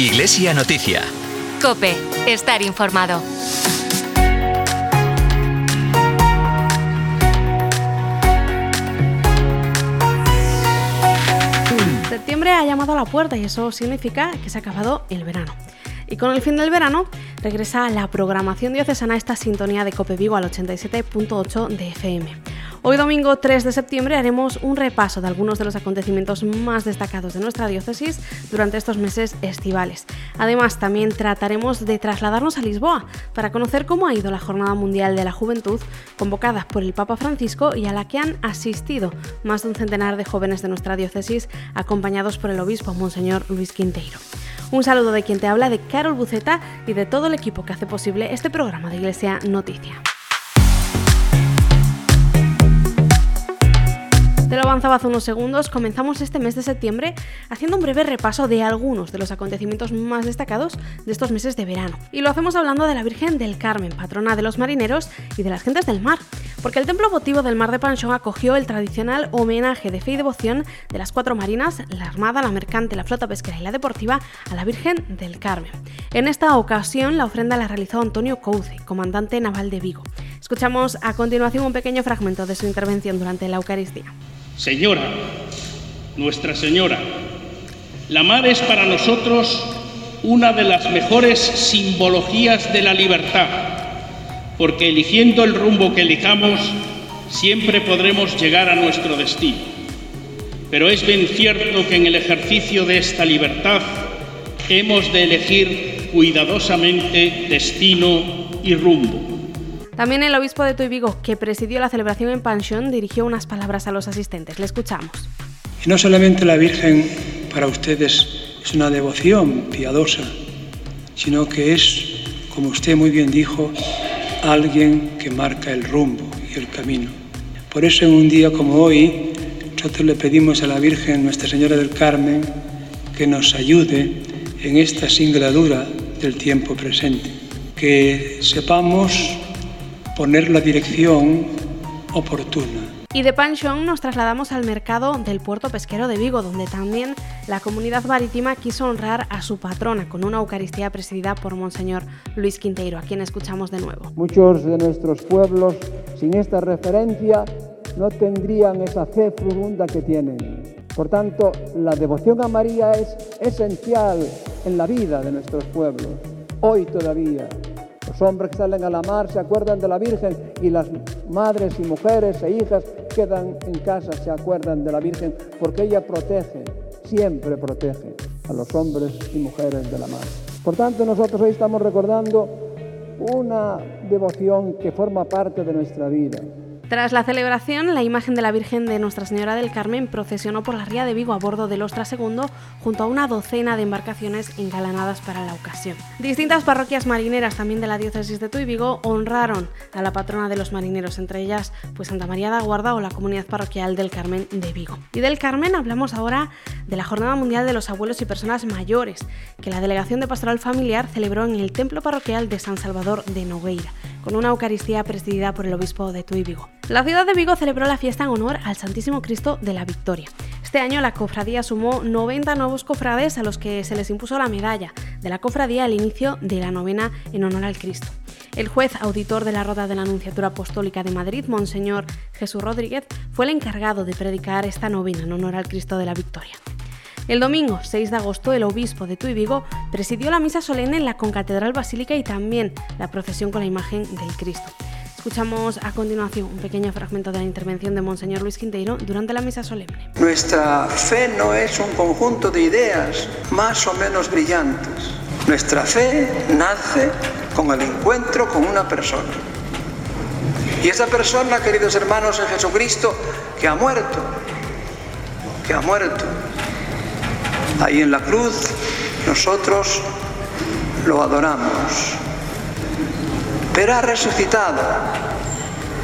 Iglesia Noticia. Cope, estar informado. Septiembre ha llamado a la puerta y eso significa que se ha acabado el verano. Y con el fin del verano regresa la programación diocesana esta sintonía de Cope Vigo al 87.8 de FM. Hoy domingo 3 de septiembre haremos un repaso de algunos de los acontecimientos más destacados de nuestra diócesis durante estos meses estivales. Además, también trataremos de trasladarnos a Lisboa para conocer cómo ha ido la Jornada Mundial de la Juventud convocada por el Papa Francisco y a la que han asistido más de un centenar de jóvenes de nuestra diócesis acompañados por el obispo Monseñor Luis Quinteiro. Un saludo de quien te habla, de Carol Buceta y de todo el equipo que hace posible este programa de Iglesia Noticia. Avanzaba hace unos segundos, comenzamos este mes de septiembre haciendo un breve repaso de algunos de los acontecimientos más destacados de estos meses de verano. Y lo hacemos hablando de la Virgen del Carmen, patrona de los marineros y de las gentes del mar, porque el templo votivo del Mar de Panchón acogió el tradicional homenaje de fe y devoción de las cuatro marinas, la Armada, la Mercante, la Flota Pesquera y la Deportiva, a la Virgen del Carmen. En esta ocasión la ofrenda la realizó Antonio Couce, comandante naval de Vigo. Escuchamos a continuación un pequeño fragmento de su intervención durante la Eucaristía. Señora, Nuestra Señora, la mar es para nosotros una de las mejores simbologías de la libertad, porque eligiendo el rumbo que elijamos, siempre podremos llegar a nuestro destino. Pero es bien cierto que en el ejercicio de esta libertad hemos de elegir cuidadosamente destino y rumbo. También el obispo de Tuy que presidió la celebración en Pansión, dirigió unas palabras a los asistentes. Le escuchamos. Y no solamente la Virgen para ustedes es una devoción piadosa, sino que es, como usted muy bien dijo, alguien que marca el rumbo y el camino. Por eso en un día como hoy, nosotros le pedimos a la Virgen Nuestra Señora del Carmen que nos ayude en esta singladura del tiempo presente, que sepamos poner la dirección oportuna. Y de Panchón nos trasladamos al mercado del puerto pesquero de Vigo, donde también la comunidad marítima quiso honrar a su patrona con una Eucaristía presidida por Monseñor Luis Quinteiro, a quien escuchamos de nuevo. Muchos de nuestros pueblos, sin esta referencia, no tendrían esa fe profunda que tienen. Por tanto, la devoción a María es esencial en la vida de nuestros pueblos, hoy todavía. Los hombres que salen a la mar se acuerdan de la Virgen y las madres y mujeres e hijas quedan en casa se acuerdan de la Virgen porque ella protege, siempre protege a los hombres y mujeres de la mar. Por tanto, nosotros hoy estamos recordando una devoción que forma parte de nuestra vida, tras la celebración, la imagen de la Virgen de Nuestra Señora del Carmen procesionó por la ría de Vigo a bordo del Ostra II junto a una docena de embarcaciones engalanadas para la ocasión. Distintas parroquias marineras también de la diócesis de Tuy Vigo honraron a la patrona de los marineros, entre ellas pues Santa María de Guarda o la comunidad parroquial del Carmen de Vigo. Y del Carmen hablamos ahora de la Jornada Mundial de los Abuelos y Personas Mayores, que la Delegación de Pastoral Familiar celebró en el Templo Parroquial de San Salvador de Nogueira, con una Eucaristía presidida por el obispo de Tuy Vigo. La ciudad de Vigo celebró la fiesta en honor al Santísimo Cristo de la Victoria. Este año la cofradía sumó 90 nuevos cofrades a los que se les impuso la medalla de la cofradía al inicio de la novena en honor al Cristo. El juez auditor de la Roda de la Anunciatura Apostólica de Madrid, Monseñor Jesús Rodríguez, fue el encargado de predicar esta novena en honor al Cristo de la Victoria. El domingo 6 de agosto, el obispo de Tuy Vigo presidió la misa solemne en la Concatedral Basílica y también la procesión con la imagen del Cristo. Escuchamos a continuación un pequeño fragmento de la intervención de Monseñor Luis Quinteiro durante la misa solemne. Nuestra fe no es un conjunto de ideas más o menos brillantes. Nuestra fe nace con el encuentro con una persona. Y esa persona, queridos hermanos, es Jesucristo que ha muerto, que ha muerto. Ahí en la cruz nosotros lo adoramos pero ha resucitado.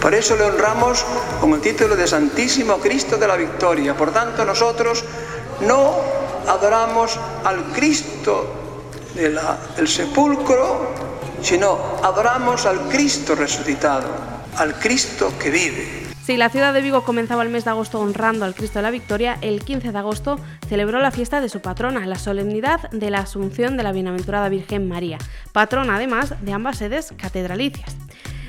Por eso le honramos con el título de Santísimo Cristo de la Victoria. Por tanto, nosotros no adoramos al Cristo del sepulcro, sino adoramos al Cristo resucitado, al Cristo que vive. Si la ciudad de Vigo comenzaba el mes de agosto honrando al Cristo de la Victoria, el 15 de agosto celebró la fiesta de su patrona, la solemnidad de la Asunción de la Bienaventurada Virgen María, patrona además de ambas sedes catedralicias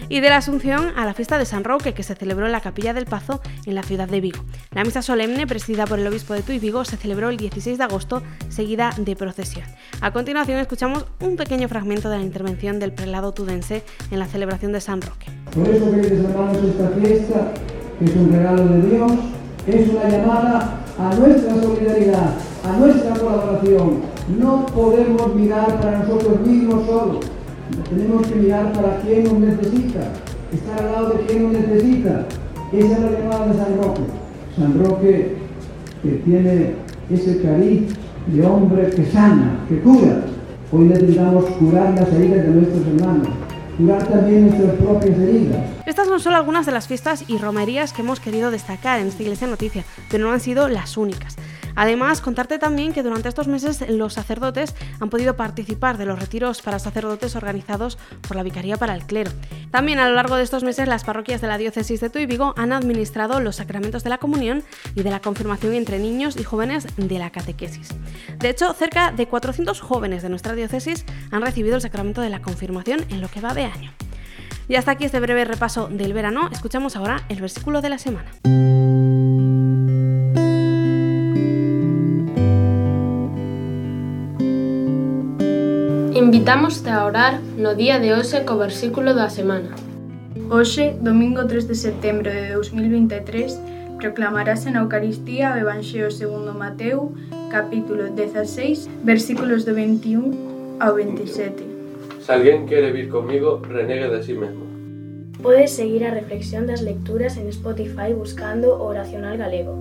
y de la Asunción a la fiesta de San Roque, que se celebró en la Capilla del Pazo en la ciudad de Vigo. La misa solemne, presidida por el obispo de Tuy Vigo, se celebró el 16 de agosto, seguida de procesión. A continuación escuchamos un pequeño fragmento de la intervención del prelado tudense en la celebración de San Roque. Por eso, queridos hermanos, esta fiesta, que es un regalo de Dios, es una llamada a nuestra solidaridad, a nuestra colaboración. No podemos mirar para nosotros mismos solos tenemos que mirar para quien nos necesita, estar al lado de quien nos necesita. Esa es la llamada de San Roque. San Roque que tiene ese cariz de hombre que sana, que cura. Hoy necesitamos curar las heridas de nuestros hermanos, curar también nuestras propias heridas. Estas son solo algunas de las fiestas y romerías que hemos querido destacar en esta Iglesia Noticia, pero no han sido las únicas. Además, contarte también que durante estos meses los sacerdotes han podido participar de los retiros para sacerdotes organizados por la Vicaría para el Clero. También a lo largo de estos meses las parroquias de la diócesis de Tuy Vigo han administrado los sacramentos de la comunión y de la confirmación entre niños y jóvenes de la catequesis. De hecho, cerca de 400 jóvenes de nuestra diócesis han recibido el sacramento de la confirmación en lo que va de año. Y hasta aquí este breve repaso del verano. Escuchamos ahora el versículo de la semana. Invitámoste a orar no día de hoxe co versículo da semana. Hoxe, domingo 3 de setembro de 2023, proclamarase na Eucaristía o Evanxeo segundo Mateu, capítulo 16, versículos do 21 ao 27. Se alguén quere vir comigo, renegue de sí mesmo. Podes seguir a reflexión das lecturas en Spotify buscando Oracional Galego.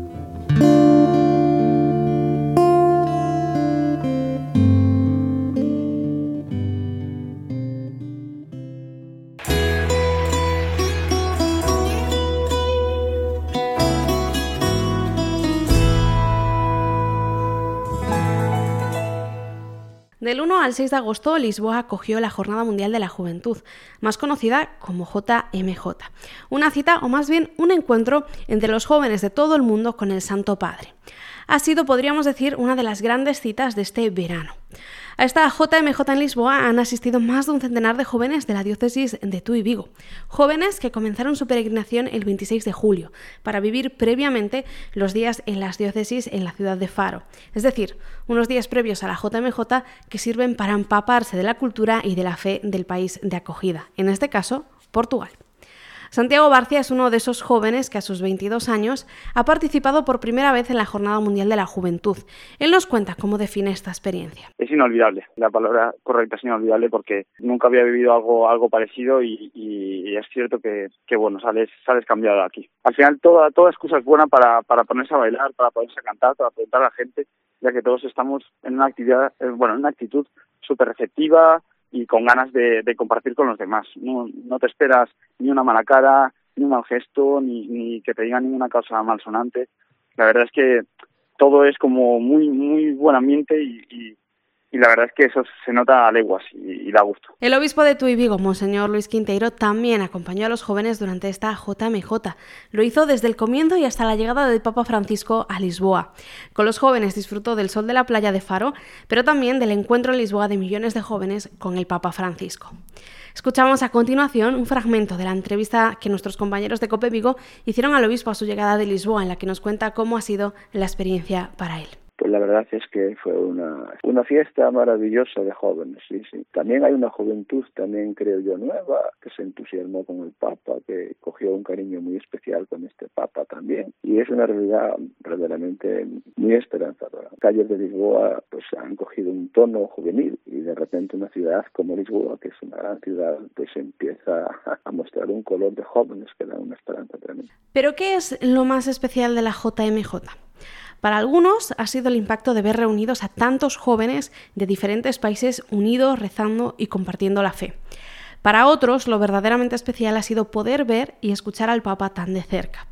Al 6 de agosto, Lisboa acogió la Jornada Mundial de la Juventud, más conocida como JMJ. Una cita, o más bien un encuentro entre los jóvenes de todo el mundo con el Santo Padre. Ha sido, podríamos decir, una de las grandes citas de este verano. A esta JMJ en Lisboa han asistido más de un centenar de jóvenes de la diócesis de Tuy Vigo, jóvenes que comenzaron su peregrinación el 26 de julio para vivir previamente los días en las diócesis en la ciudad de Faro, es decir, unos días previos a la JMJ que sirven para empaparse de la cultura y de la fe del país de acogida, en este caso, Portugal. Santiago Barcia es uno de esos jóvenes que a sus 22 años ha participado por primera vez en la Jornada Mundial de la Juventud. Él nos cuenta cómo define esta experiencia. Es inolvidable, la palabra correcta es inolvidable porque nunca había vivido algo, algo parecido y, es cierto que, que, bueno, sales, sales cambiado aquí. Al final toda, toda excusa es buena para, para ponerse a bailar, para ponerse a cantar, para preguntar a la gente, ya que todos estamos en una actividad, eh, bueno, en una actitud súper receptiva, y con ganas de, de compartir con los demás. No, no, te esperas ni una mala cara, ni un mal gesto, ni, ni que te digan ninguna cosa malsonante. La verdad es que todo es como muy, muy buen ambiente y, y, y la verdad es que eso se nota a leguas y, y, da gusto. El obispo de Tuy Vigo, Monseñor Luis Quinteiro, también acompañó a los jóvenes durante esta JMJ. Lo hizo desde el comienzo y hasta la llegada del Papa Francisco a Lisboa. Con los jóvenes disfrutó del sol de la playa de Faro, pero también del encuentro en Lisboa de millones de jóvenes con el Papa Francisco. Escuchamos a continuación un fragmento de la entrevista que nuestros compañeros de Cope Vigo hicieron al obispo a su llegada de Lisboa, en la que nos cuenta cómo ha sido la experiencia para él pues la verdad es que fue una, una fiesta maravillosa de jóvenes, sí, sí. También hay una juventud, también creo yo, nueva, que se entusiasmó con el Papa, que cogió un cariño muy especial con este Papa también. Y es una realidad verdaderamente muy esperanzadora. Calles de Lisboa pues han cogido un tono juvenil y de repente una ciudad como Lisboa, que es una gran ciudad, pues empieza a mostrar un color de jóvenes que da una esperanza tremenda. ¿Pero qué es lo más especial de la JMJ? Para algunos ha sido el impacto de ver reunidos a tantos jóvenes de diferentes países unidos, rezando y compartiendo la fe. Para otros, lo verdaderamente especial ha sido poder ver y escuchar al Papa tan de cerca.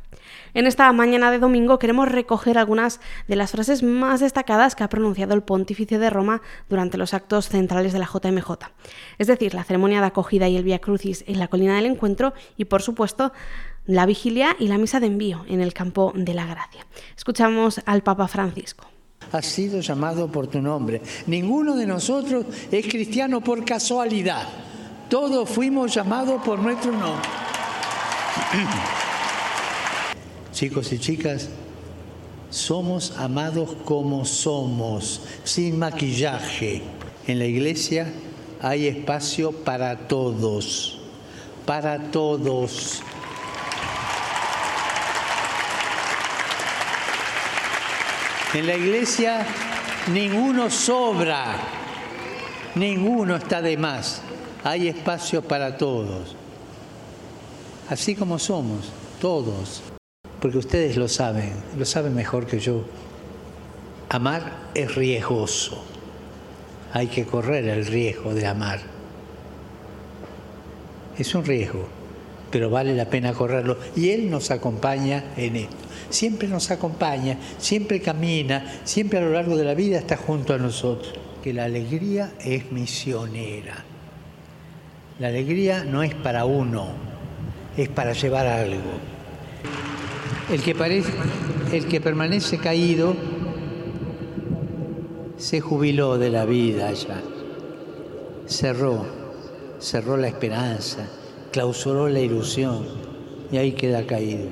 En esta mañana de domingo queremos recoger algunas de las frases más destacadas que ha pronunciado el pontífice de Roma durante los actos centrales de la JMJ, es decir, la ceremonia de acogida y el Via Crucis en la colina del encuentro y, por supuesto, la vigilia y la misa de envío en el campo de la gracia. Escuchamos al Papa Francisco. Has sido llamado por tu nombre. Ninguno de nosotros es cristiano por casualidad. Todos fuimos llamados por nuestro nombre. Chicos y chicas, somos amados como somos, sin maquillaje. En la iglesia hay espacio para todos, para todos. En la iglesia ninguno sobra, ninguno está de más. Hay espacio para todos. Así como somos, todos. Porque ustedes lo saben, lo saben mejor que yo. Amar es riesgoso. Hay que correr el riesgo de amar. Es un riesgo, pero vale la pena correrlo. Y Él nos acompaña en esto siempre nos acompaña, siempre camina, siempre a lo largo de la vida está junto a nosotros. Que la alegría es misionera. La alegría no es para uno, es para llevar algo. El que, parece, el que permanece caído se jubiló de la vida ya, cerró, cerró la esperanza, clausuró la ilusión y ahí queda caído.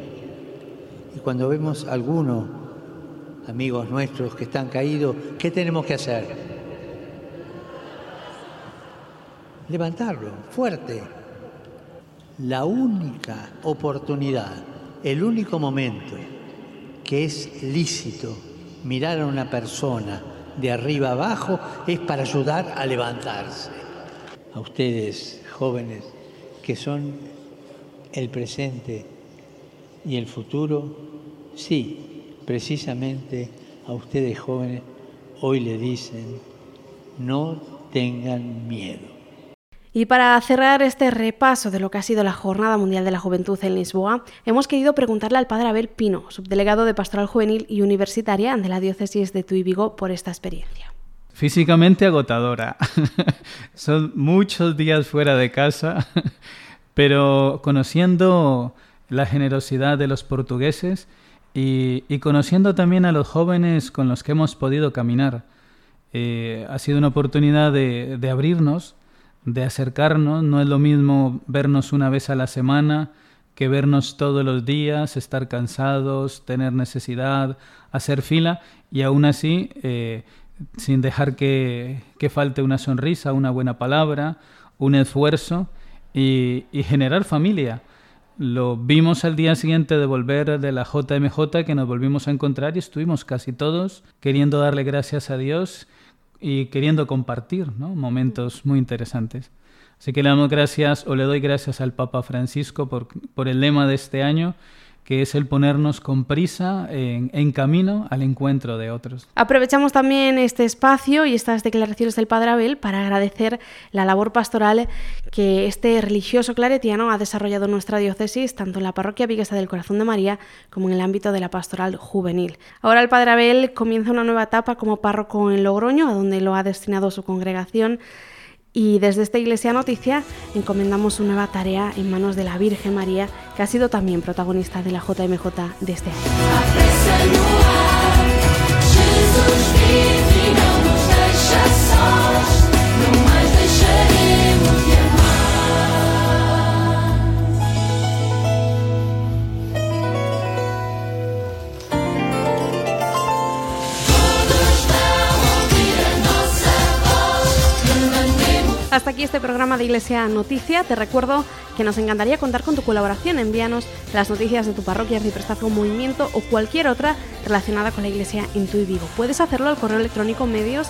Y cuando vemos algunos amigos nuestros que están caídos, ¿qué tenemos que hacer? Levantarlo fuerte. La única oportunidad, el único momento que es lícito mirar a una persona de arriba abajo es para ayudar a levantarse. A ustedes, jóvenes, que son el presente y el futuro, sí, precisamente a ustedes jóvenes hoy le dicen, no tengan miedo. Y para cerrar este repaso de lo que ha sido la Jornada Mundial de la Juventud en Lisboa, hemos querido preguntarle al padre Abel Pino, subdelegado de Pastoral Juvenil y Universitaria de la Diócesis de Tuy Vigo, por esta experiencia. Físicamente agotadora. Son muchos días fuera de casa, pero conociendo la generosidad de los portugueses y, conociendo también a los jóvenes con los que hemos podido caminar. Eh, ha sido una oportunidad de, de, abrirnos, de acercarnos. No es lo mismo vernos una vez a la semana que vernos todos los días, estar cansados, tener necesidad, hacer fila y aún así eh, sin dejar que, que, falte una sonrisa, una buena palabra, un esfuerzo y, y generar familia. Lo vimos al día siguiente de volver de la JMJ que nos volvimos a encontrar y estuvimos casi todos queriendo darle gracias a Dios y queriendo compartir momentos muy interesantes. Así que le damos gracias o le doy gracias al Papa Francisco por, por el lema de este año que es el ponernos con prisa en, camino al encuentro de otros. Aprovechamos también este espacio y estas declaraciones del Padre Abel para agradecer la labor pastoral que este religioso claretiano ha desarrollado en nuestra diócesis, tanto en la parroquia Viguesa del Corazón de María como en el ámbito de la pastoral juvenil. Ahora el Padre Abel comienza una nueva etapa como párroco en Logroño, a donde lo ha destinado su congregación y desde esta Iglesia Noticia encomendamos una nueva tarea en manos de la Virgen María, que ha sido también protagonista de la JMJ de este año. Hasta aquí este programa de Iglesia Noticia. Te recuerdo que nos encantaría contar con tu colaboración. Envíanos las noticias de tu parroquia, un movimiento o cualquier otra relacionada con la Iglesia en tu Vigo. Puedes hacerlo al correo electrónico medios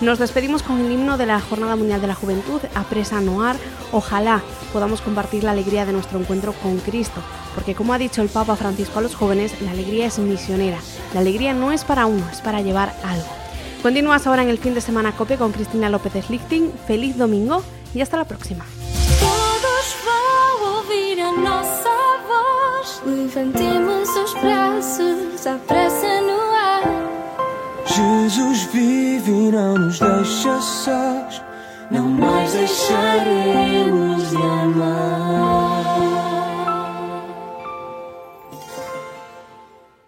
Nos despedimos con el himno de la Jornada Mundial de la Juventud, Apresa Noar. Ojalá podamos compartir la alegría de nuestro encuentro con Cristo, porque como ha dicho el Papa Francisco a los jóvenes, la alegría es misionera. La alegría no es para uno, es para llevar algo. Continúas ahora en el fin de semana COPE con Cristina López Slichting. Feliz domingo y hasta la próxima. Todos vão ouvir a nossa voz. Levantemos os braços, a pressa no ar. Jesus vive e não nos deixa sós. Não mais deixaremos de amar.